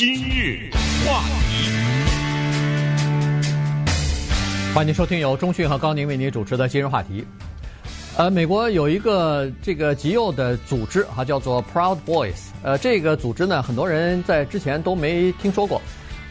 今日话题，欢迎收听由中讯和高宁为您主持的今日话题。呃，美国有一个这个极右的组织哈，叫做 Proud Boys。呃，这个组织呢，很多人在之前都没听说过，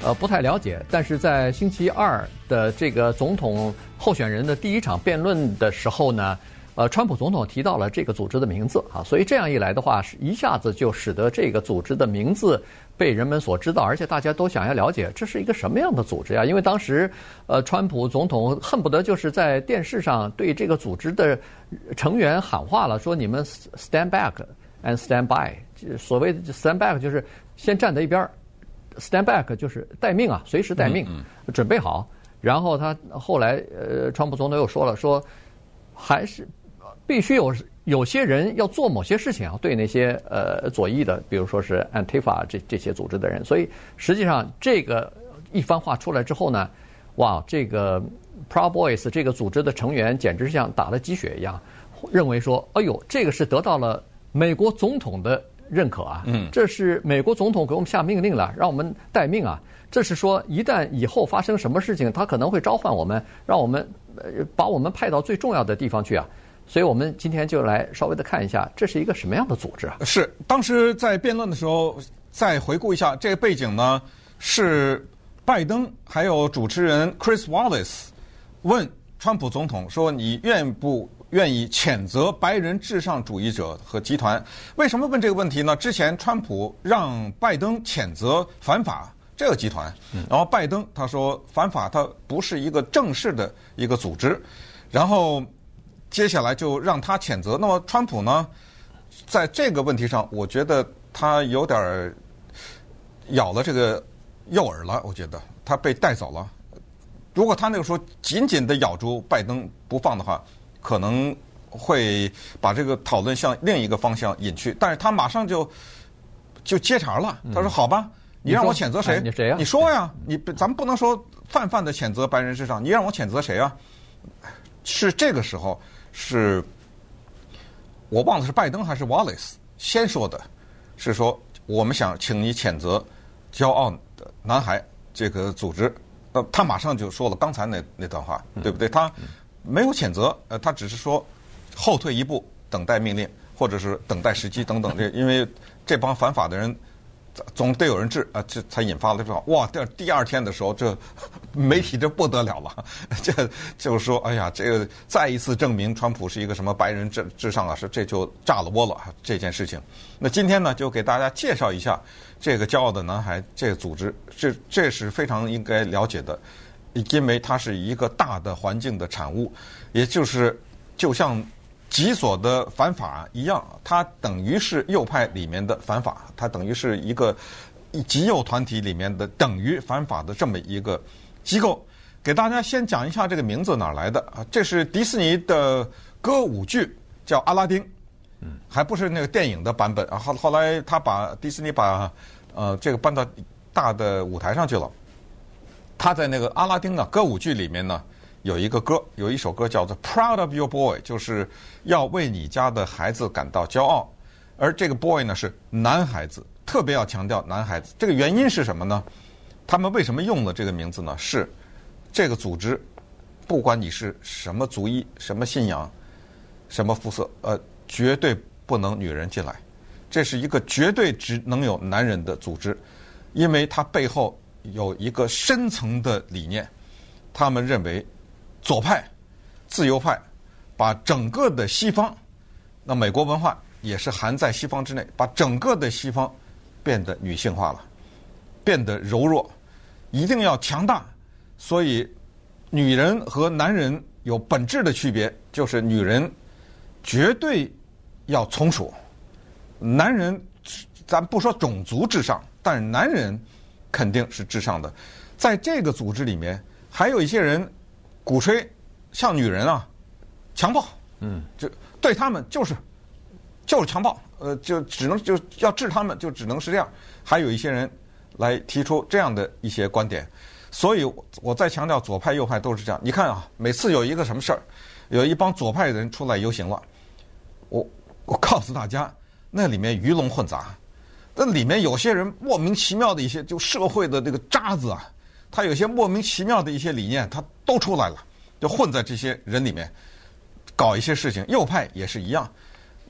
呃，不太了解。但是在星期二的这个总统候选人的第一场辩论的时候呢。呃，川普总统提到了这个组织的名字啊，所以这样一来的话，是一下子就使得这个组织的名字被人们所知道，而且大家都想要了解这是一个什么样的组织呀？因为当时，呃，川普总统恨不得就是在电视上对这个组织的成员喊话了，说你们 stand back and stand by。所谓的 stand back 就是先站在一边，stand back 就是待命啊，随时待命，准备好。然后他后来，呃，川普总统又说了，说还是。必须有有些人要做某些事情啊，对那些呃左翼的，比如说是 Antifa 这这些组织的人，所以实际上这个一番话出来之后呢，哇，这个 Proud Boys 这个组织的成员简直像打了鸡血一样，认为说，哎呦，这个是得到了美国总统的认可啊，嗯，这是美国总统给我们下命令了，让我们待命啊，这是说一旦以后发生什么事情，他可能会召唤我们，让我们呃把我们派到最重要的地方去啊。所以我们今天就来稍微的看一下，这是一个什么样的组织啊？是当时在辩论的时候，再回顾一下这个背景呢，是拜登还有主持人 Chris Wallace 问川普总统说：“你愿不愿意谴责白人至上主义者和集团？”为什么问这个问题呢？之前川普让拜登谴责反法这个集团，然后拜登他说反法它不是一个正式的一个组织，然后。接下来就让他谴责。那么川普呢，在这个问题上，我觉得他有点咬了这个诱饵了。我觉得他被带走了。如果他那个时候紧紧地咬住拜登不放的话，可能会把这个讨论向另一个方向引去。但是他马上就就接茬了。他说：“好吧，你让我谴责谁？你谁呀？你说呀，你咱们不能说泛泛的谴责白人至上，你让我谴责谁啊？”是这个时候。是，我忘了是拜登还是 Wallace 先说的，是说我们想请你谴责骄傲的男孩这个组织，呃，他马上就说了刚才那那段话，对不对？他没有谴责，呃，他只是说后退一步，等待命令，或者是等待时机等等。这因为这帮反法的人。总得有人治啊，这才引发了这个哇！第第二天的时候，这媒体就不得了了，这就是说，哎呀，这个再一次证明川普是一个什么白人至至上啊，是这就炸了窝了这件事情。那今天呢，就给大家介绍一下这个骄傲的男孩这个组织，这这是非常应该了解的，因为它是一个大的环境的产物，也就是就像。极左的反法一样，它等于是右派里面的反法，它等于是一个极右团体里面的等于反法的这么一个机构。给大家先讲一下这个名字哪来的啊？这是迪士尼的歌舞剧，叫《阿拉丁》，嗯，还不是那个电影的版本啊。后后来他把迪士尼把呃这个搬到大的舞台上去了。他在那个《阿拉丁》的歌舞剧里面呢。有一个歌，有一首歌叫做《Proud of Your Boy》，就是要为你家的孩子感到骄傲。而这个 boy 呢是男孩子，特别要强调男孩子。这个原因是什么呢？他们为什么用了这个名字呢？是这个组织，不管你是什么族裔、什么信仰、什么肤色，呃，绝对不能女人进来。这是一个绝对只能有男人的组织，因为它背后有一个深层的理念，他们认为。左派、自由派，把整个的西方，那美国文化也是含在西方之内，把整个的西方变得女性化了，变得柔弱，一定要强大。所以，女人和男人有本质的区别，就是女人绝对要从属，男人咱不说种族至上，但男人肯定是至上的。在这个组织里面，还有一些人。鼓吹像女人啊，强暴，嗯，就对他们就是就是强暴，呃，就只能就要治他们，就只能是这样。还有一些人来提出这样的一些观点，所以我再强调，左派右派都是这样。你看啊，每次有一个什么事儿，有一帮左派的人出来游行了，我我告诉大家，那里面鱼龙混杂，那里面有些人莫名其妙的一些就社会的这个渣子啊，他有些莫名其妙的一些理念，他都出来了，就混在这些人里面搞一些事情。右派也是一样。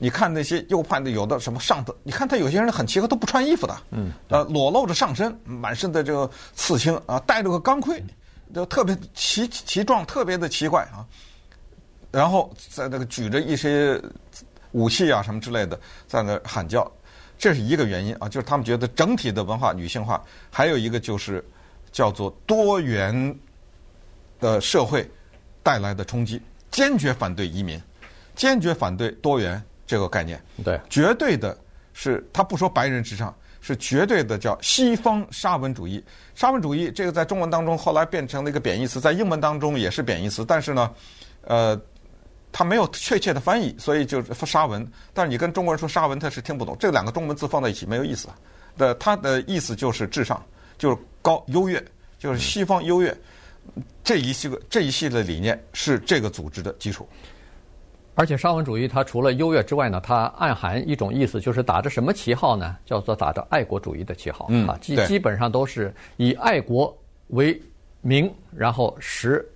你看那些右派的，有的什么上头，你看他有些人很奇怪，都不穿衣服的，嗯，呃，裸露着上身，满身的这个刺青啊，戴着个钢盔，就特别奇奇状，特别的奇怪啊。然后在那个举着一些武器啊什么之类的，在那喊叫，这是一个原因啊，就是他们觉得整体的文化女性化。还有一个就是叫做多元的社会带来的冲击，坚决反对移民，坚决反对多元。这个概念，对，绝对的是他不说白人至上，是绝对的叫西方沙文主义。沙文主义这个在中文当中后来变成了一个贬义词，在英文当中也是贬义词，但是呢，呃，它没有确切的翻译，所以就是沙文。但是你跟中国人说沙文，他是听不懂。这两个中文字放在一起没有意思的，它的意思就是至上，就是高优越，就是西方优越。这一系个这一系列理念是这个组织的基础。而且沙文主义它除了优越之外呢，它暗含一种意思，就是打着什么旗号呢？叫做打着爱国主义的旗号。嗯，啊，基基本上都是以爱国为名，然后实，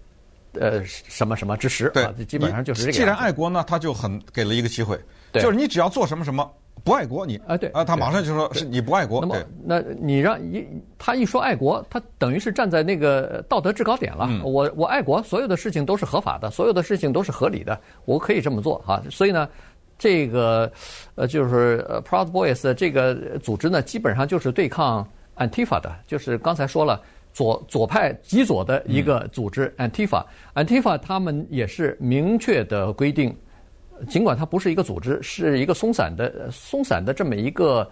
呃，什么什么之实。对，啊，基本上就是这个。既然爱国呢，他就很给了一个机会，对就是你只要做什么什么。不爱国你，你啊对啊，他马上就说是你不爱国。那么，那你让一他一说爱国，他等于是站在那个道德制高点了。嗯、我我爱国，所有的事情都是合法的，所有的事情都是合理的，我可以这么做哈。所以呢，这个呃就是呃 Proud Boys 这个组织呢，基本上就是对抗 Antifa 的，就是刚才说了左左派极左的一个组织、嗯、Antifa。Antifa 他们也是明确的规定。尽管它不是一个组织，是一个松散的、松散的这么一个，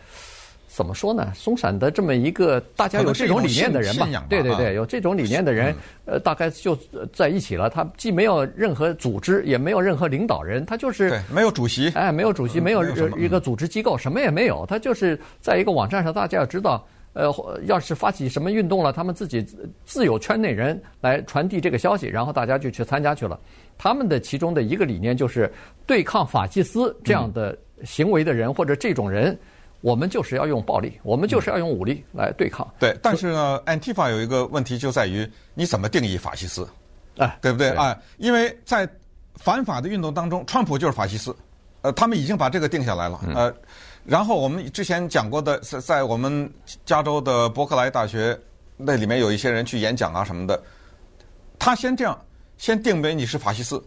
怎么说呢？松散的这么一个，大家有这种理念的人吧？对对对，有这种理念的人，呃，大概就在一起了。他既没有任何组织，也没有任何领导人，他就是，没有主席，哎，没有主席，没有一个组织机构，什么也没有。他就是在一个网站上，大家要知道。呃，要是发起什么运动了，他们自己自有圈内人来传递这个消息，然后大家就去参加去了。他们的其中的一个理念就是对抗法西斯这样的行为的人、嗯、或者这种人，我们就是要用暴力，我们就是要用武力来对抗。对，但是呢，Antifa 有一个问题就在于你怎么定义法西斯？哎，对不对啊？因为在反法的运动当中，川普就是法西斯，呃，他们已经把这个定下来了，呃。嗯然后我们之前讲过的，在在我们加州的伯克莱大学那里面有一些人去演讲啊什么的，他先这样，先定为你是法西斯，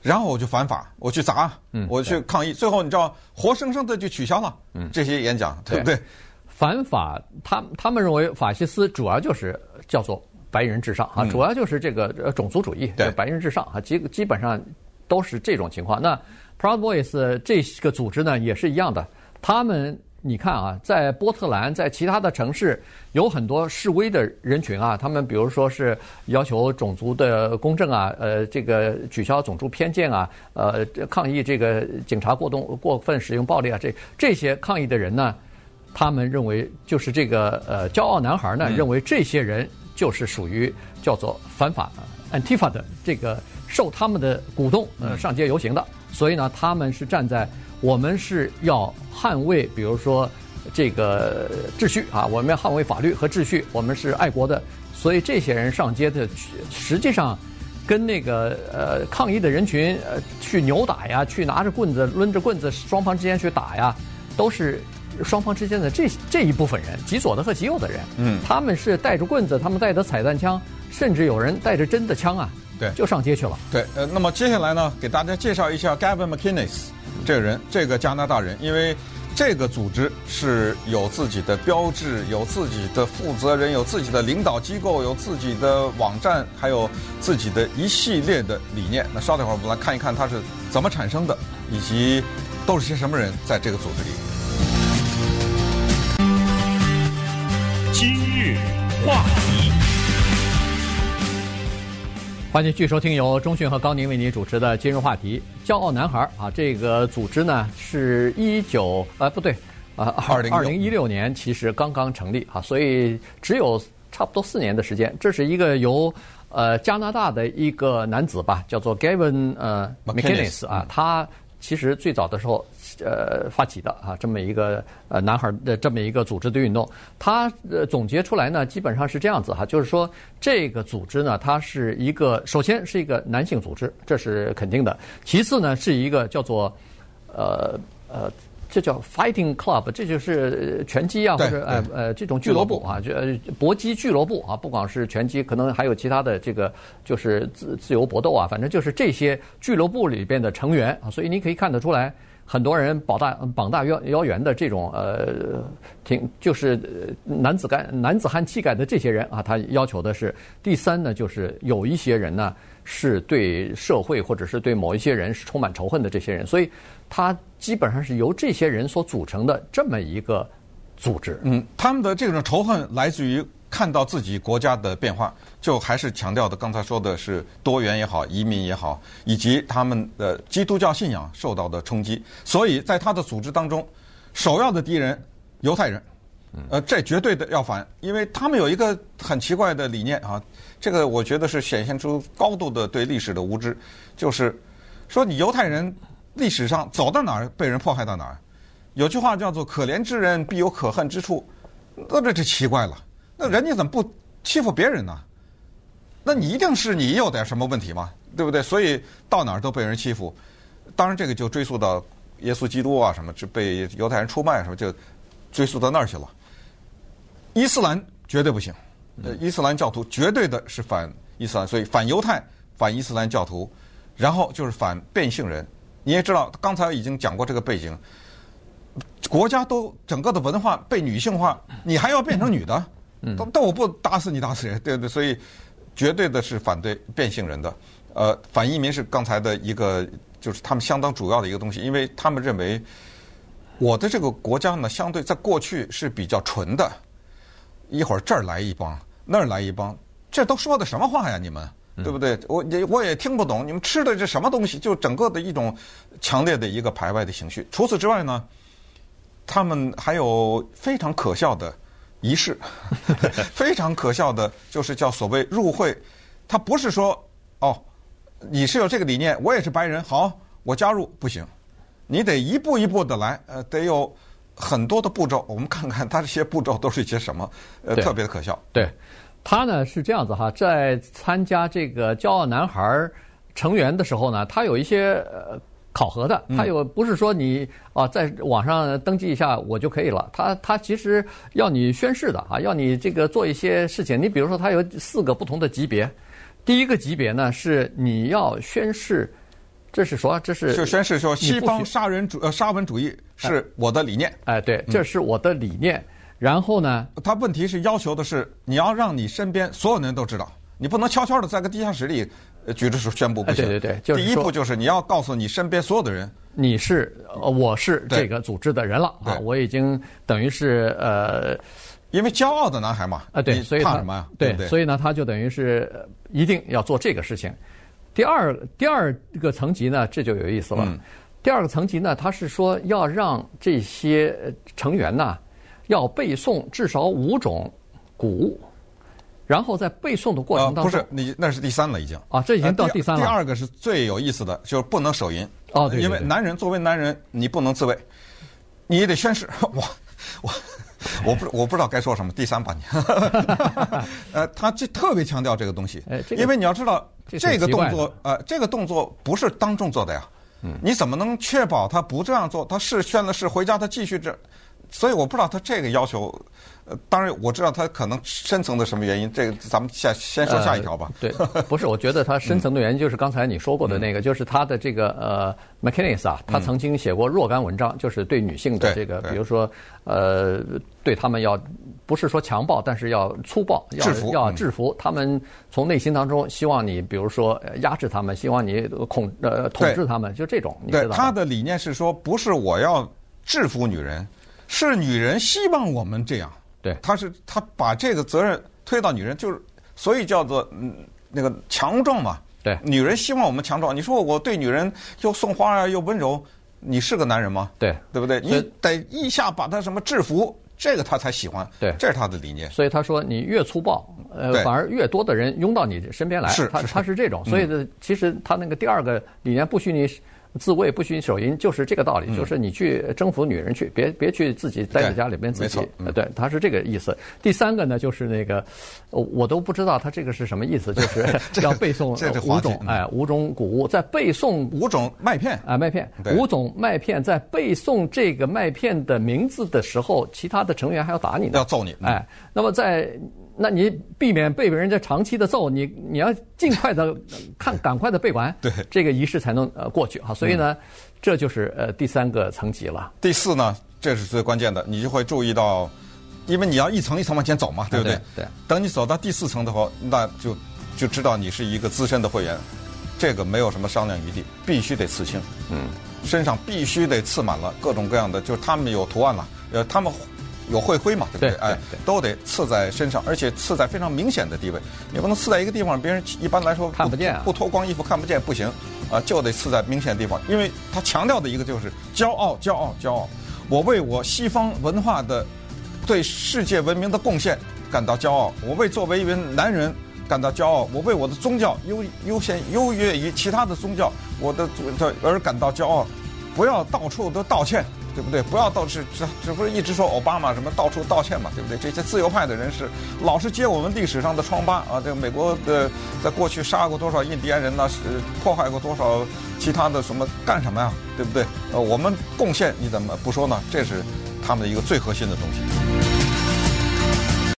然后我就反法，我去砸，我去抗议，最后你知道，活生生的就取消了这些演讲，对不对？反法，他他们认为法西斯主要就是叫做白人至上啊，主要就是这个种族主义，对，白人至上啊，基基本上都是这种情况。那 Proud Boys 这个组织呢，也是一样的。他们，你看啊，在波特兰，在其他的城市，有很多示威的人群啊。他们比如说是要求种族的公正啊，呃，这个取消种族偏见啊，呃，抗议这个警察过动过分使用暴力啊。这这些抗议的人呢，他们认为就是这个呃骄傲男孩呢，认为这些人就是属于叫做反法 Antifa 的这个受他们的鼓动呃上街游行的。所以呢，他们是站在。我们是要捍卫，比如说这个秩序啊，我们要捍卫法律和秩序，我们是爱国的。所以这些人上街的，实际上跟那个呃抗议的人群呃去扭打呀，去拿着棍子抡着棍子，双方之间去打呀，都是双方之间的这这一部分人，极左的和极右的人。嗯，他们是带着棍子，他们带着彩弹枪，甚至有人带着真的枪啊，对，就上街去了。对，呃，那么接下来呢，给大家介绍一下 Gavin McInnes。这个人，这个加拿大人，因为这个组织是有自己的标志，有自己的负责人，有自己的领导机构，有自己的网站，还有自己的一系列的理念。那稍等会儿，我们来看一看他是怎么产生的，以及都是些什么人在这个组织里。今日话题欢迎继续收听由中讯和高宁为您主持的今日话题。骄傲男孩啊，这个组织呢是一九呃不对啊二零二零一六年其实刚刚成立啊，所以只有差不多四年的时间。这是一个由呃加拿大的一个男子吧，叫做 Gavin 呃 McInnes 啊，他其实最早的时候，呃，发起的啊，这么一个呃男孩的这么一个组织的运动，他呃总结出来呢，基本上是这样子哈，就是说这个组织呢，它是一个首先是一个男性组织，这是肯定的，其次呢是一个叫做呃呃。这叫 fighting club，这就是拳击啊，或者呃呃这种俱乐部。啊，就搏击俱乐部啊，不光是拳击，可能还有其他的这个就是自自由搏斗啊，反正就是这些俱乐部里边的成员啊，所以你可以看得出来，很多人膀大膀大腰腰圆的这种呃，挺就是男子干男子汉气概的这些人啊，他要求的是第三呢，就是有一些人呢是对社会或者是对某一些人是充满仇恨的这些人，所以。他基本上是由这些人所组成的这么一个组织。嗯，他们的这种仇恨来自于看到自己国家的变化，就还是强调的刚才说的是多元也好，移民也好，以及他们的基督教信仰受到的冲击。所以在他的组织当中，首要的敌人犹太人，呃，这绝对的要反，因为他们有一个很奇怪的理念啊，这个我觉得是显现出高度的对历史的无知，就是说你犹太人。历史上走到哪儿被人迫害到哪儿，有句话叫做“可怜之人必有可恨之处”，那这就奇怪了。那人家怎么不欺负别人呢？那你一定是你有点什么问题嘛，对不对？所以到哪儿都被人欺负。当然，这个就追溯到耶稣基督啊，什么就被犹太人出卖什么，就追溯到那儿去了。伊斯兰绝对不行，呃，伊斯兰教徒绝对的是反伊斯兰，所以反犹太、反伊斯兰教徒，然后就是反变性人。你也知道，刚才已经讲过这个背景，国家都整个的文化被女性化，你还要变成女的？但但我不打死你打死人，对对，所以绝对的是反对变性人的。呃，反移民是刚才的一个，就是他们相当主要的一个东西，因为他们认为我的这个国家呢，相对在过去是比较纯的，一会儿这儿来一帮，那儿来一帮，这都说的什么话呀？你们？对不对？我也我也听不懂你们吃的这什么东西，就整个的一种强烈的一个排外的情绪。除此之外呢，他们还有非常可笑的仪式，非常可笑的就是叫所谓入会。他不是说哦，你是有这个理念，我也是白人，好，我加入不行，你得一步一步的来，呃，得有很多的步骤。我们看看他这些步骤都是一些什么，呃，特别的可笑。对。他呢是这样子哈，在参加这个骄傲男孩成员的时候呢，他有一些呃考核的，他有不是说你啊在网上登记一下我就可以了，他他其实要你宣誓的啊，要你这个做一些事情。你比如说，他有四个不同的级别，第一个级别呢是你要宣誓，这是说这是就宣誓说西方杀人主呃沙文主义是我的理念，哎对，这是我的理念。然后呢，他问题是要求的是你要让你身边所有人都知道，你不能悄悄的在个地下室里举着手宣布不行。对对对，就是第一步就是你要告诉你身边所有的人，你是呃我是这个组织的人了啊，我已经等于是呃，因为骄傲的男孩嘛啊对，所以怕什么呀？对，所以呢他就等于是一定要做这个事情。第二第二个层级呢，这就有意思了。第二个层级呢，他是说要让这些成员呢。要背诵至少五种古物，然后在背诵的过程当中，不是你那是第三了已经啊，这已经到第三了。第二个是最有意思的，就是不能手淫哦，对，因为男人作为男人，你不能自慰，你也得宣誓。我我我 不我不知道该说什么，第三把你。呃，他就特别强调这个东西，因为你要知道这个动作，呃，这个动作不是当众做的呀，你怎么能确保他不这样做？他是宣了誓，回家他继续这。所以我不知道他这个要求，呃，当然我知道他可能深层的什么原因，这个咱们下先说下一条吧。呃、对，不是，我觉得他深层的原因就是刚才你说过的那个，嗯、就是他的这个呃，McInnes 啊，他曾经写过若干文章，嗯、就是对女性的这个，比如说呃，对他们要不是说强暴，但是要粗暴，要制服要制服，他们从内心当中希望你，比如说压制他们，希望你控呃统治他们，就这种。对，他的理念是说，不是我要制服女人。是女人希望我们这样，对，他是他把这个责任推到女人，就是所以叫做嗯那个强壮嘛，对，女人希望我们强壮。你说我对女人又送花啊又温柔，你是个男人吗？对，对不对？你得一下把她什么制服，这个她才喜欢。对，这是他的理念。所以他说你越粗暴，呃，反而越多的人拥到你身边来。是，他他是这种。所以呢，其实他那个第二个理念不许你。自卫不许手淫，就是这个道理，嗯、就是你去征服女人去，别别去自己待在家里边自己。嗯、对，他是这个意思。第三个呢，就是那个，我都不知道他这个是什么意思，就是 要背诵五种哎五种谷物，在背诵五种麦片啊麦片，五种麦片在背诵这个麦片的名字的时候，其他的成员还要打你呢，要揍你。哎，那么在。那你避免被人家长期的揍，你你要尽快的看，赶快的背完，对，这个仪式才能呃过去哈。所以呢，这就是呃第三个层级了。第四呢，这是最关键的，你就会注意到，因为你要一层一层往前走嘛，对不对？对。等你走到第四层的话，那就就知道你是一个资深的会员，这个没有什么商量余地，必须得刺青，嗯，身上必须得刺满了各种各样的，就是他们有图案了，呃，他们。有会徽嘛，对不对？哎，都得刺在身上，而且刺在非常明显的地位。你不能刺在一个地方，别人一般来说看不见啊，不脱光衣服看不见不行，啊，就得刺在明显的地方。因为他强调的一个就是骄傲，骄傲，骄傲。我为我西方文化的对世界文明的贡献感到骄傲。我为作为一名男人感到骄傲。我为我的宗教优优先优越于其他的宗教，我的而感到骄傲。不要到处都道歉。对不对？不要到处这这不是一直说奥巴马什么到处道歉嘛？对不对？这些自由派的人士老是揭我们历史上的疮疤啊！这个美国的在过去杀过多少印第安人呢？是破坏过多少其他的什么？干什么呀？对不对？呃，我们贡献你怎么不说呢？这是他们的一个最核心的东西。